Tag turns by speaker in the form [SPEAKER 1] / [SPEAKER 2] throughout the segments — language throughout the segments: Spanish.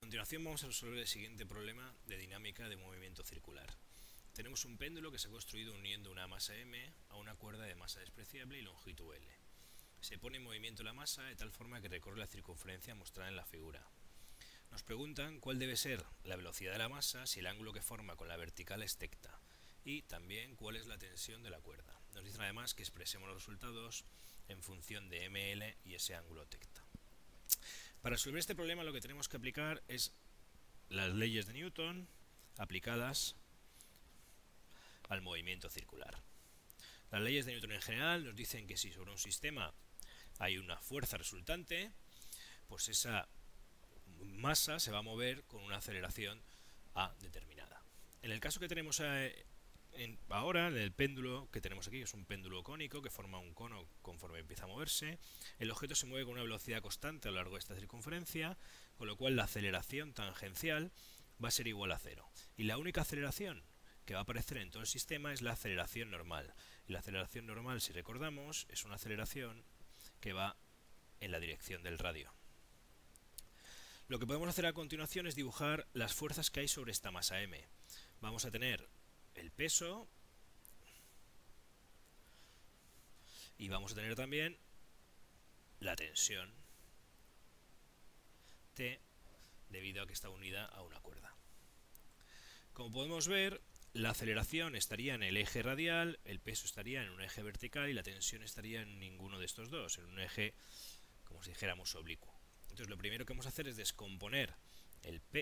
[SPEAKER 1] continuación vamos a resolver el siguiente problema de dinámica de movimiento circular. Tenemos un péndulo que se ha construido uniendo una masa m a una cuerda de masa despreciable y longitud L. Se pone en movimiento la masa de tal forma que recorre la circunferencia mostrada en la figura. Nos preguntan cuál debe ser la velocidad de la masa si el ángulo que forma con la vertical es tecta y también cuál es la tensión de la cuerda. Nos dicen además que expresemos los resultados en función de ml y ese ángulo tecta. Para resolver este problema lo que tenemos que aplicar es las leyes de Newton aplicadas al movimiento circular. Las leyes de Newton en general nos dicen que si sobre un sistema hay una fuerza resultante, pues esa masa se va a mover con una aceleración A determinada. En el caso que tenemos eh, ahora, el péndulo que tenemos aquí, es un péndulo cónico que forma un cono conforme empieza a moverse, el objeto se mueve con una velocidad constante a lo largo de esta circunferencia, con lo cual la aceleración tangencial va a ser igual a cero. Y la única aceleración que va a aparecer en todo el sistema es la aceleración normal. Y la aceleración normal, si recordamos, es una aceleración que va en la dirección del radio. Lo que podemos hacer a continuación es dibujar las fuerzas que hay sobre esta masa m. Vamos a tener el peso y vamos a tener también la tensión T debido a que está unida a una cuerda. Como podemos ver, la aceleración estaría en el eje radial, el peso estaría en un eje vertical y la tensión estaría en ninguno de estos dos, en un eje, como si dijéramos, oblicuo. Entonces lo primero que vamos a hacer es descomponer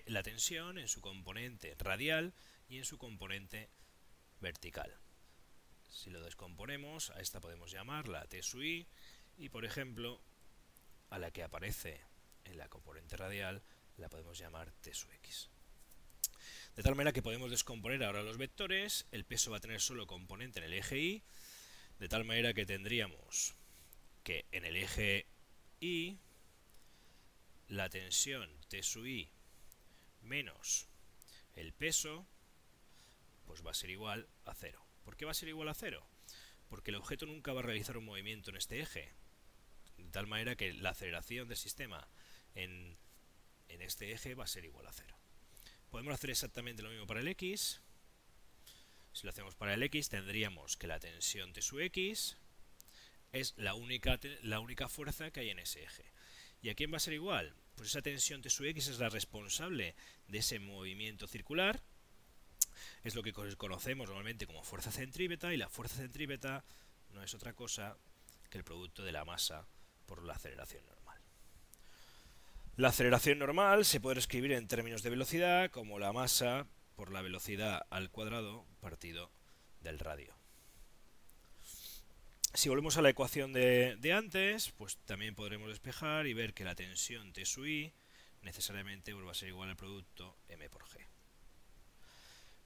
[SPEAKER 1] la tensión en su componente radial y en su componente vertical. Si lo descomponemos, a esta podemos llamarla T sub i y por ejemplo a la que aparece en la componente radial la podemos llamar T sub x. De tal manera que podemos descomponer ahora los vectores, el peso va a tener solo componente en el eje y, de tal manera que tendríamos que en el eje y la tensión T sub i menos el peso pues va a ser igual a cero. ¿Por qué va a ser igual a cero? Porque el objeto nunca va a realizar un movimiento en este eje, de tal manera que la aceleración del sistema en, en este eje va a ser igual a cero. Podemos hacer exactamente lo mismo para el x. Si lo hacemos para el x, tendríamos que la tensión T sub x es la única, la única fuerza que hay en ese eje. ¿Y a quién va a ser igual? Pues esa tensión T sub x es la responsable de ese movimiento circular, es lo que conocemos normalmente como fuerza centrípeta y la fuerza centrípeta no es otra cosa que el producto de la masa por la aceleración normal. La aceleración normal se puede escribir en términos de velocidad como la masa por la velocidad al cuadrado partido del radio. Si volvemos a la ecuación de, antes, pues también podremos despejar y ver que la tensión T sub i necesariamente va a ser igual al producto m por g.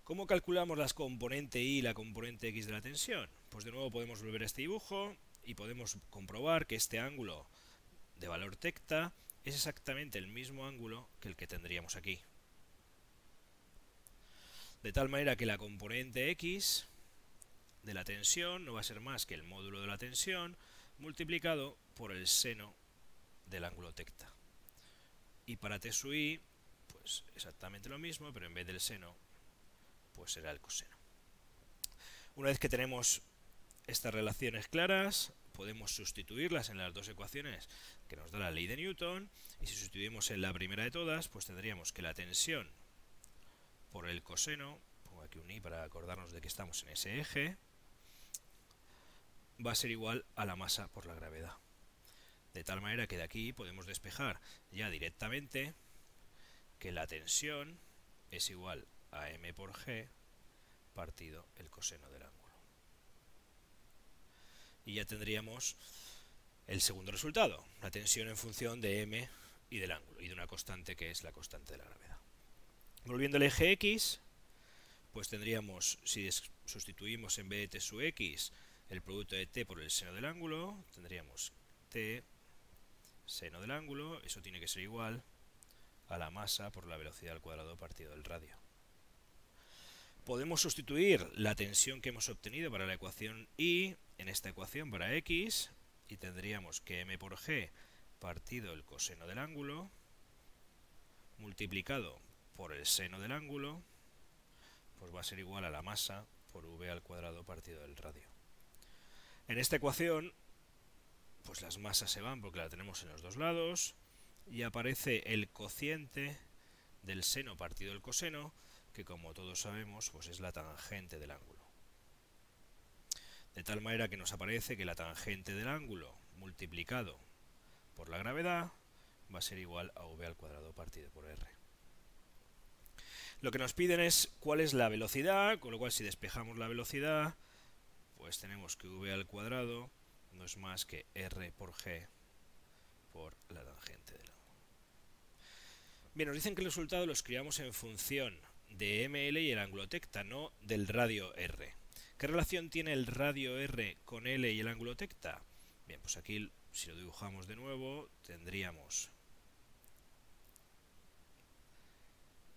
[SPEAKER 1] ¿Cómo calculamos las componente Y y la componente X de la tensión? Pues de nuevo podemos volver a este dibujo y podemos comprobar que este ángulo de valor tecta es exactamente el mismo ángulo que el que tendríamos aquí. De tal manera que la componente X de la tensión no va a ser más que el módulo de la tensión multiplicado por el seno del ángulo tecta. Y para T sub i, pues exactamente lo mismo, pero en vez del seno pues será el coseno. Una vez que tenemos estas relaciones claras, podemos sustituirlas en las dos ecuaciones que nos da la ley de Newton, y si sustituimos en la primera de todas, pues tendríamos que la tensión por el coseno, pongo aquí un i para acordarnos de que estamos en ese eje, va a ser igual a la masa por la gravedad. De tal manera que de aquí podemos despejar ya directamente que la tensión es igual a m por g partido el coseno del ángulo. Y ya tendríamos el segundo resultado, la tensión en función de m y del ángulo, y de una constante que es la constante de la gravedad. Volviendo al eje x, pues tendríamos, si sustituimos en vez de t sub x el producto de t por el seno del ángulo, tendríamos t seno del ángulo, eso tiene que ser igual a la masa por la velocidad al cuadrado partido del radio. Podemos sustituir la tensión que hemos obtenido para la ecuación y en esta ecuación para x y tendríamos que m por g partido el coseno del ángulo multiplicado por el seno del ángulo pues va a ser igual a la masa por v al cuadrado partido del radio. En esta ecuación pues las masas se van porque la tenemos en los dos lados y aparece el cociente del seno partido del coseno, que como todos sabemos pues es la tangente del ángulo. De tal manera que nos aparece que la tangente del ángulo multiplicado por la gravedad va a ser igual a v al cuadrado partido por r. Lo que nos piden es cuál es la velocidad, con lo cual si despejamos la velocidad, pues tenemos que v al cuadrado no es más que r por g por la tangente del ángulo. Bien, nos dicen que el resultado lo escribamos en función de ml y el ángulo tecta, no del radio r. ¿Qué relación tiene el radio r con l y el ángulo tecta? Bien, pues aquí si lo dibujamos de nuevo tendríamos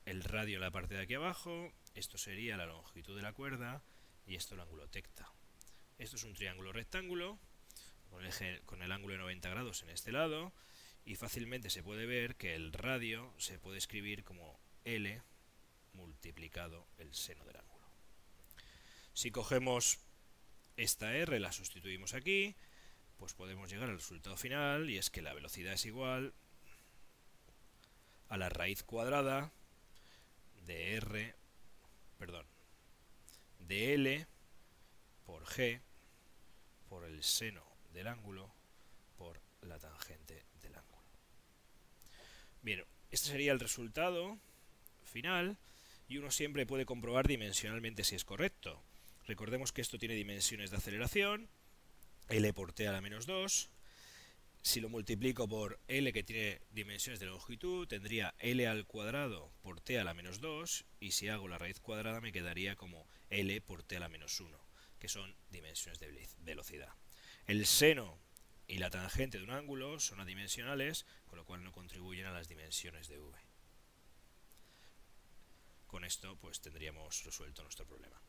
[SPEAKER 1] el radio en la parte de aquí abajo, esto sería la longitud de la cuerda y esto el ángulo tecta. Esto es un triángulo rectángulo con el, ángulo de 90 grados en este lado y fácilmente se puede ver que el radio se puede escribir como L multiplicado el seno del ángulo. Si cogemos esta R, la sustituimos aquí, pues podemos llegar al resultado final y es que la velocidad es igual a la raíz cuadrada de R, perdón, de L por G por el seno del ángulo por la tangente del ángulo. Bien, este sería el resultado final y uno siempre puede comprobar dimensionalmente si es correcto. Recordemos que esto tiene dimensiones de aceleración, L por t a la menos 2. Si lo multiplico por L que tiene dimensiones de longitud, tendría L al cuadrado por t a la menos 2 y si hago la raíz cuadrada me quedaría como L por t a la menos 1, que son dimensiones de velocidad. El seno y la tangente de un ángulo son adimensionales, con lo cual no contribuyen a las dimensiones de v. Con esto pues tendríamos resuelto nuestro problema.